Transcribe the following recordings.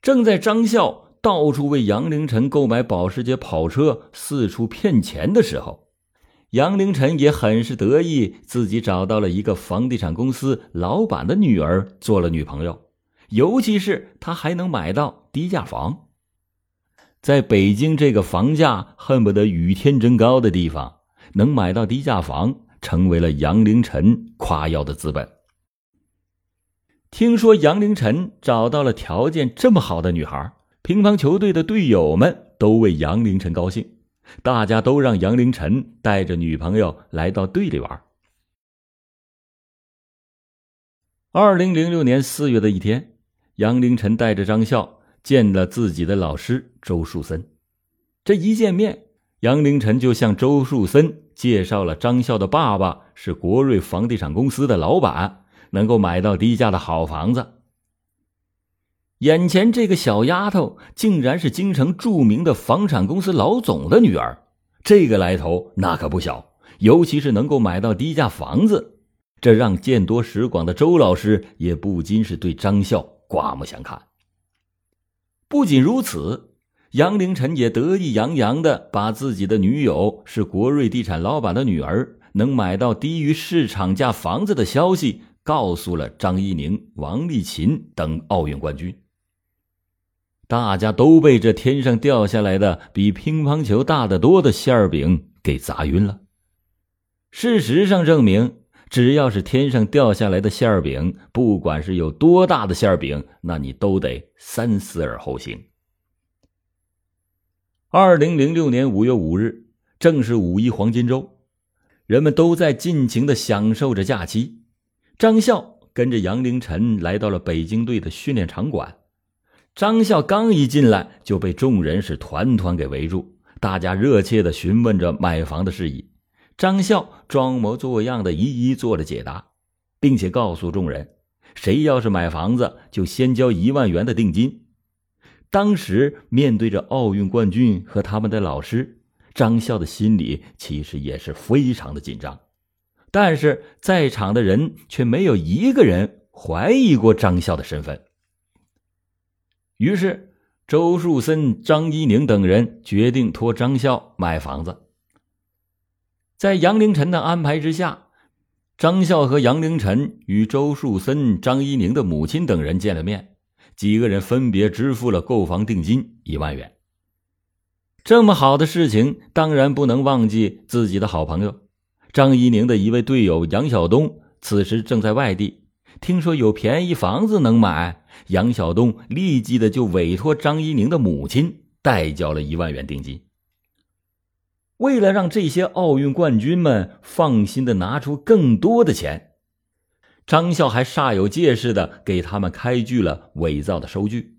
正在张笑到处为杨凌晨购买保时捷跑车，四处骗钱的时候，杨凌晨也很是得意，自己找到了一个房地产公司老板的女儿做了女朋友，尤其是他还能买到低价房。在北京这个房价恨不得与天争高的地方，能买到低价房，成为了杨凌晨夸耀的资本。听说杨凌晨找到了条件这么好的女孩，乒乓球队的队友们都为杨凌晨高兴，大家都让杨凌晨带着女朋友来到队里玩。二零零六年四月的一天，杨凌晨带着张笑。见了自己的老师周树森，这一见面，杨凌晨就向周树森介绍了张笑的爸爸是国瑞房地产公司的老板，能够买到低价的好房子。眼前这个小丫头竟然是京城著名的房产公司老总的女儿，这个来头那可不小，尤其是能够买到低价房子，这让见多识广的周老师也不禁是对张笑刮目相看。不仅如此，杨凌晨也得意洋洋的把自己的女友是国瑞地产老板的女儿，能买到低于市场价房子的消息告诉了张怡宁、王励勤等奥运冠军。大家都被这天上掉下来的比乒乓球大得多的馅饼给砸晕了。事实上证明。只要是天上掉下来的馅饼，不管是有多大的馅饼，那你都得三思而后行。二零零六年五月五日，正是五一黄金周，人们都在尽情的享受着假期。张笑跟着杨凌晨来到了北京队的训练场馆。张笑刚一进来，就被众人是团团给围住，大家热切的询问着买房的事宜。张笑装模作样的一一做了解答，并且告诉众人：谁要是买房子，就先交一万元的定金。当时面对着奥运冠军和他们的老师，张笑的心里其实也是非常的紧张，但是在场的人却没有一个人怀疑过张笑的身份。于是，周树森、张一宁等人决定托张笑买房子。在杨凌晨的安排之下，张笑和杨凌晨与周树森、张一宁的母亲等人见了面，几个人分别支付了购房定金一万元。这么好的事情，当然不能忘记自己的好朋友张一宁的一位队友杨晓东，此时正在外地。听说有便宜房子能买，杨晓东立即的就委托张一宁的母亲代交了一万元定金。为了让这些奥运冠军们放心的拿出更多的钱，张笑还煞有介事的给他们开具了伪造的收据。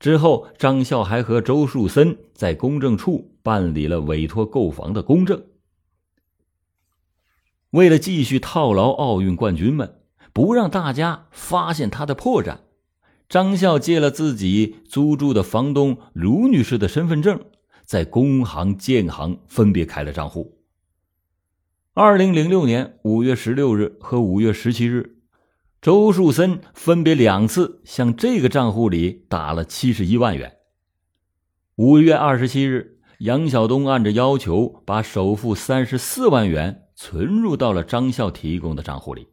之后，张笑还和周树森在公证处办理了委托购房的公证。为了继续套牢奥运冠军们，不让大家发现他的破绽，张笑借了自己租住的房东卢女士的身份证。在工行、建行分别开了账户。二零零六年五月十六日和五月十七日，周树森分别两次向这个账户里打了七十一万元。五月二十七日，杨晓东按照要求把首付三十四万元存入到了张笑提供的账户里，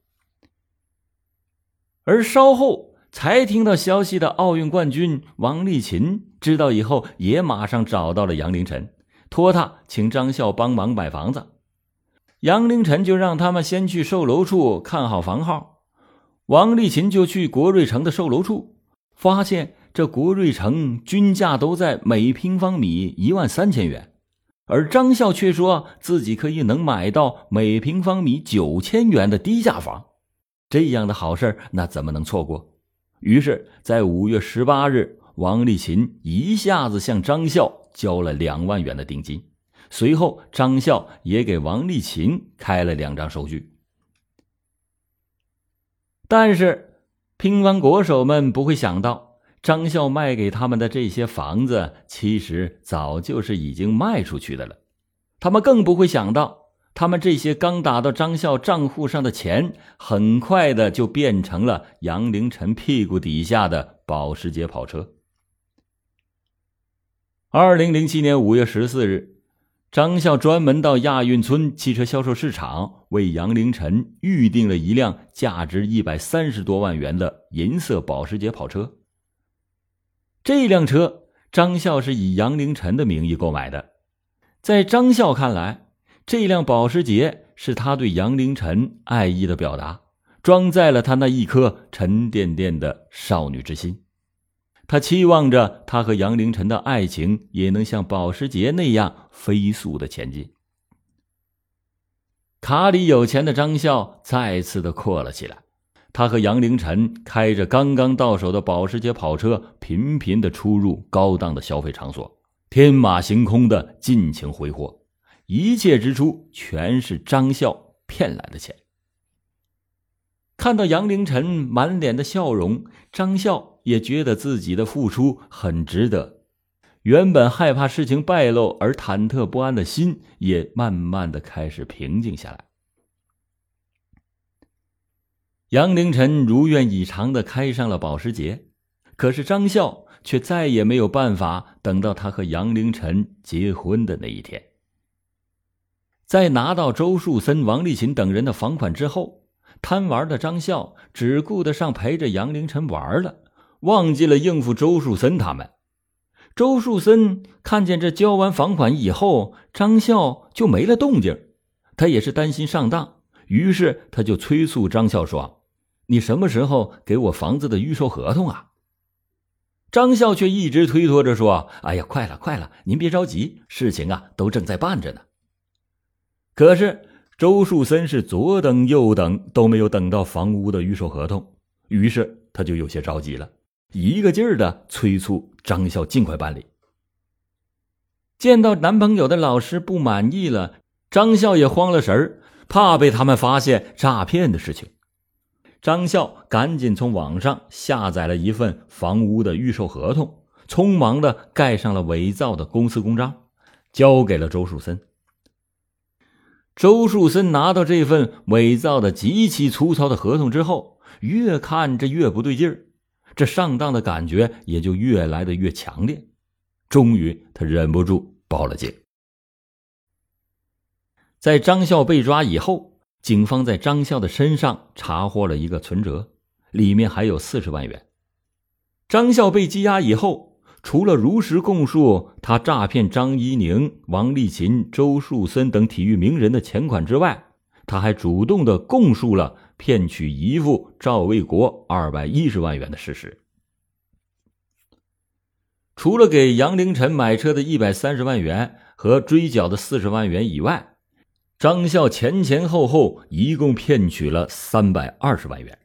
而稍后。才听到消息的奥运冠军王励勤知道以后，也马上找到了杨凌晨，托他请张笑帮忙买房子。杨凌晨就让他们先去售楼处看好房号，王励勤就去国瑞城的售楼处，发现这国瑞城均价都在每平方米一万三千元，而张笑却说自己可以能买到每平方米九千元的低价房，这样的好事那怎么能错过？于是，在五月十八日，王立琴一下子向张笑交了两万元的定金。随后，张笑也给王立琴开了两张收据。但是，乒乓国手们不会想到，张笑卖给他们的这些房子，其实早就是已经卖出去的了。他们更不会想到。他们这些刚打到张笑账户上的钱，很快的就变成了杨凌晨屁股底下的保时捷跑车。二零零七年五月十四日。张笑专门到亚运村汽车销售市场为杨凌晨预定了一辆价值一百三十多万元的银色保时捷跑车。这辆车，张笑是以杨凌晨的名义购买的。在张笑看来，这辆保时捷是他对杨凌晨爱意的表达，装载了他那一颗沉甸甸的少女之心。他期望着他和杨凌晨的爱情也能像保时捷那样飞速的前进。卡里有钱的张笑再次的阔了起来，他和杨凌晨开着刚刚到手的保时捷跑车，频频的出入高档的消费场所，天马行空的尽情挥霍，一切支出全是张笑骗来的钱。看到杨凌晨满脸的笑容，张笑也觉得自己的付出很值得。原本害怕事情败露而忐忑不安的心，也慢慢的开始平静下来。杨凌晨如愿以偿的开上了保时捷，可是张笑却再也没有办法等到他和杨凌晨结婚的那一天。在拿到周树森、王丽琴等人的房款之后。贪玩的张笑只顾得上陪着杨凌晨玩了，忘记了应付周树森他们。周树森看见这交完房款以后，张笑就没了动静，他也是担心上当，于是他就催促张笑说：“你什么时候给我房子的预售合同啊？”张笑却一直推脱着说：“哎呀，快了，快了，您别着急，事情啊都正在办着呢。”可是。周树森是左等右等都没有等到房屋的预售合同，于是他就有些着急了，一个劲儿的催促张笑尽快办理。见到男朋友的老师不满意了，张笑也慌了神儿，怕被他们发现诈骗的事情。张笑赶紧从网上下载了一份房屋的预售合同，匆忙的盖上了伪造的公司公章，交给了周树森。周树森拿到这份伪造的极其粗糙的合同之后，越看着越不对劲儿，这上当的感觉也就越来的越强烈。终于，他忍不住报了警。在张笑被抓以后，警方在张笑的身上查获了一个存折，里面还有四十万元。张笑被羁押以后。除了如实供述他诈骗张怡宁、王丽琴、周树森等体育名人的钱款之外，他还主动的供述了骗取姨父赵卫国二百一十万元的事实。除了给杨凌晨买车的一百三十万元和追缴的四十万元以外，张笑前前后后一共骗取了三百二十万元。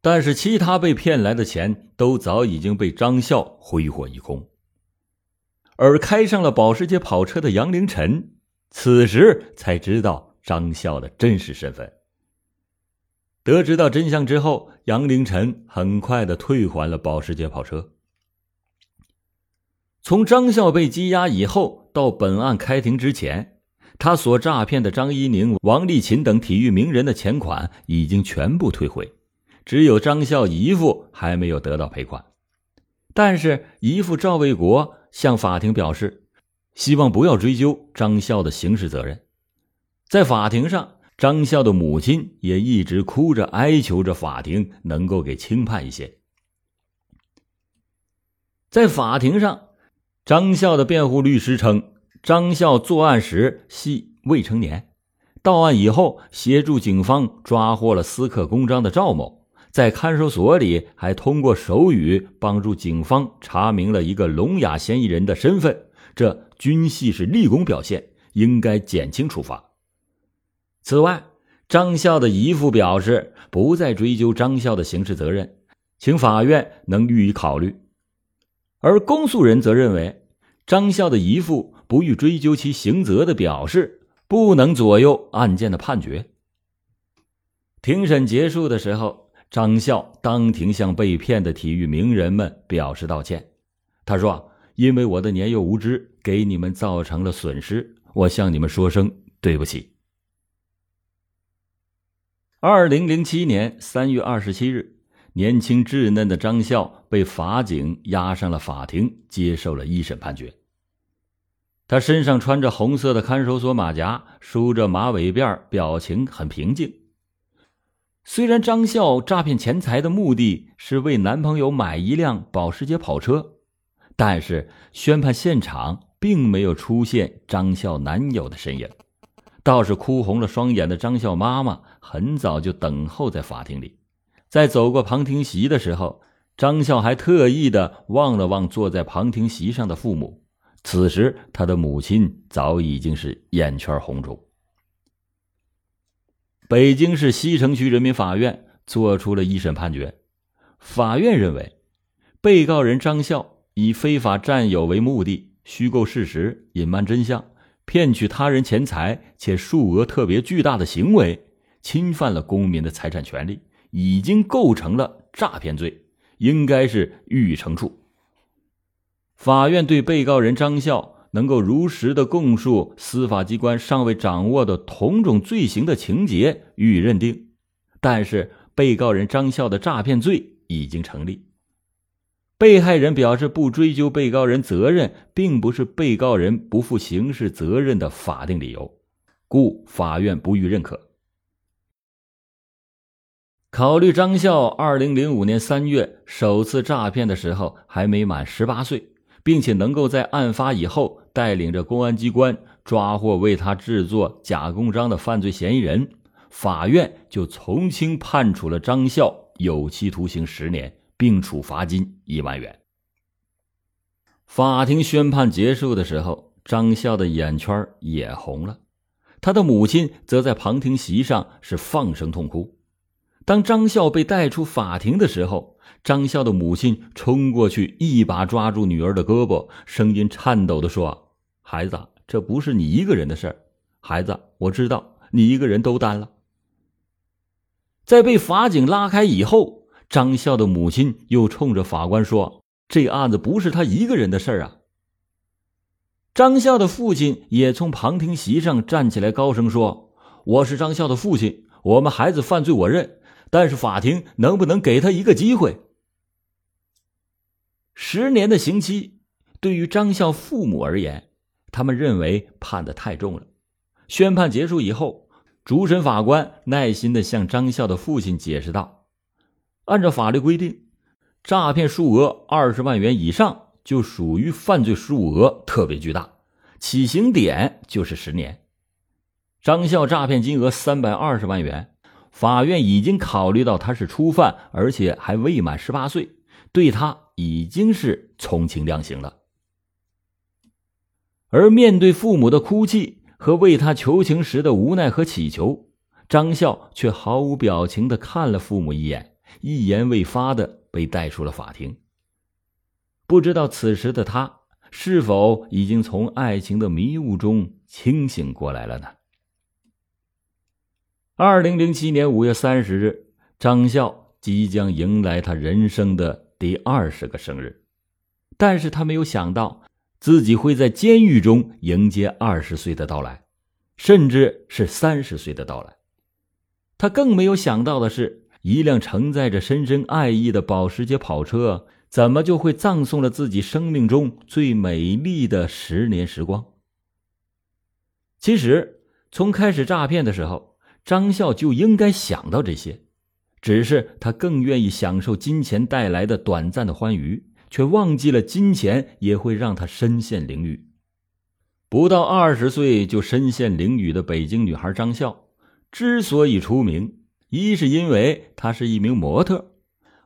但是，其他被骗来的钱都早已经被张笑挥霍一空。而开上了保时捷跑车的杨凌晨，此时才知道张笑的真实身份。得知到真相之后，杨凌晨很快的退还了保时捷跑车。从张笑被羁押以后到本案开庭之前，他所诈骗的张一宁、王丽琴等体育名人的钱款已经全部退回。只有张笑姨父还没有得到赔款，但是姨父赵卫国向法庭表示，希望不要追究张笑的刑事责任。在法庭上，张笑的母亲也一直哭着哀求着法庭能够给轻判一些。在法庭上，张笑的辩护律师称，张笑作案时系未成年，到案以后协助警方抓获了私刻公章的赵某。在看守所里，还通过手语帮助警方查明了一个聋哑嫌疑人的身份，这均系是立功表现，应该减轻处罚。此外，张笑的姨父表示不再追究张笑的刑事责任，请法院能予以考虑。而公诉人则认为，张笑的姨父不予追究其刑责的表示，不能左右案件的判决。庭审结束的时候。张笑当庭向被骗的体育名人们表示道歉。他说：“因为我的年幼无知，给你们造成了损失，我向你们说声对不起。”二零零七年三月二十七日，年轻稚嫩的张笑被法警押上了法庭，接受了一审判决。他身上穿着红色的看守所马甲，梳着马尾辫，表情很平静。虽然张笑诈骗钱财的目的是为男朋友买一辆保时捷跑车，但是宣判现场并没有出现张笑男友的身影，倒是哭红了双眼的张笑妈妈很早就等候在法庭里。在走过旁听席的时候，张笑还特意的望了望坐在旁听席上的父母。此时，他的母亲早已经是眼圈红肿。北京市西城区人民法院作出了一审判决，法院认为，被告人张笑以非法占有为目的，虚构事实、隐瞒真相、骗取他人钱财且数额特别巨大的行为，侵犯了公民的财产权利，已经构成了诈骗罪，应该是予以惩处。法院对被告人张笑能够如实的供述司法机关尚未掌握的同种罪行的情节予以认定，但是被告人张笑的诈骗罪已经成立。被害人表示不追究被告人责任，并不是被告人不负刑事责任的法定理由，故法院不予认可。考虑张笑二零零五年三月首次诈骗的时候还没满十八岁。并且能够在案发以后带领着公安机关抓获为他制作假公章的犯罪嫌疑人，法院就从轻判处了张笑有期徒刑十年，并处罚金一万元。法庭宣判结束的时候，张笑的眼圈也红了，他的母亲则在旁听席上是放声痛哭。当张笑被带出法庭的时候，张笑的母亲冲过去，一把抓住女儿的胳膊，声音颤抖的说：“孩子，这不是你一个人的事儿。孩子，我知道你一个人都担了。”在被法警拉开以后，张笑的母亲又冲着法官说：“这案子不是他一个人的事儿啊。”张笑的父亲也从旁听席上站起来，高声说：“我是张笑的父亲，我们孩子犯罪我认，但是法庭能不能给他一个机会？”十年的刑期，对于张笑父母而言，他们认为判的太重了。宣判结束以后，主审法官耐心的向张笑的父亲解释道：“按照法律规定，诈骗数额二十万元以上就属于犯罪数额特别巨大，起刑点就是十年。张笑诈骗金额三百二十万元，法院已经考虑到他是初犯，而且还未满十八岁，对他。”已经是从轻量刑了，而面对父母的哭泣和为他求情时的无奈和乞求，张笑却毫无表情的看了父母一眼，一言未发的被带出了法庭。不知道此时的他是否已经从爱情的迷雾中清醒过来了呢？二零零七年五月三十日，张笑即将迎来他人生的。第二十个生日，但是他没有想到自己会在监狱中迎接二十岁的到来，甚至是三十岁的到来。他更没有想到的是，一辆承载着深深爱意的保时捷跑车，怎么就会葬送了自己生命中最美丽的十年时光？其实，从开始诈骗的时候，张笑就应该想到这些。只是他更愿意享受金钱带来的短暂的欢愉，却忘记了金钱也会让他身陷囹圄。不到二十岁就身陷囹圄的北京女孩张笑，之所以出名，一是因为她是一名模特，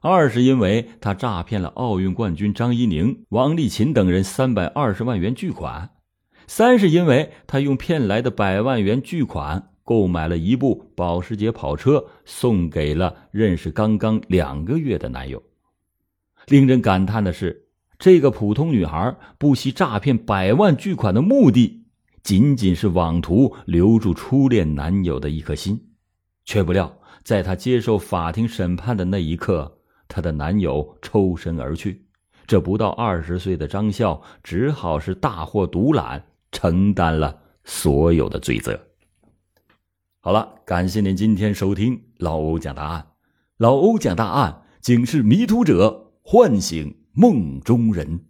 二是因为她诈骗了奥运冠军张怡宁、王励勤等人三百二十万元巨款，三是因为她用骗来的百万元巨款。购买了一部保时捷跑车，送给了认识刚刚两个月的男友。令人感叹的是，这个普通女孩不惜诈骗百万巨款的目的，仅仅是妄图留住初恋男友的一颗心。却不料，在她接受法庭审判的那一刻，她的男友抽身而去。这不到二十岁的张笑，只好是大祸独揽，承担了所有的罪责。好了，感谢您今天收听老欧讲大案。老欧讲大案，警示迷途者，唤醒梦中人。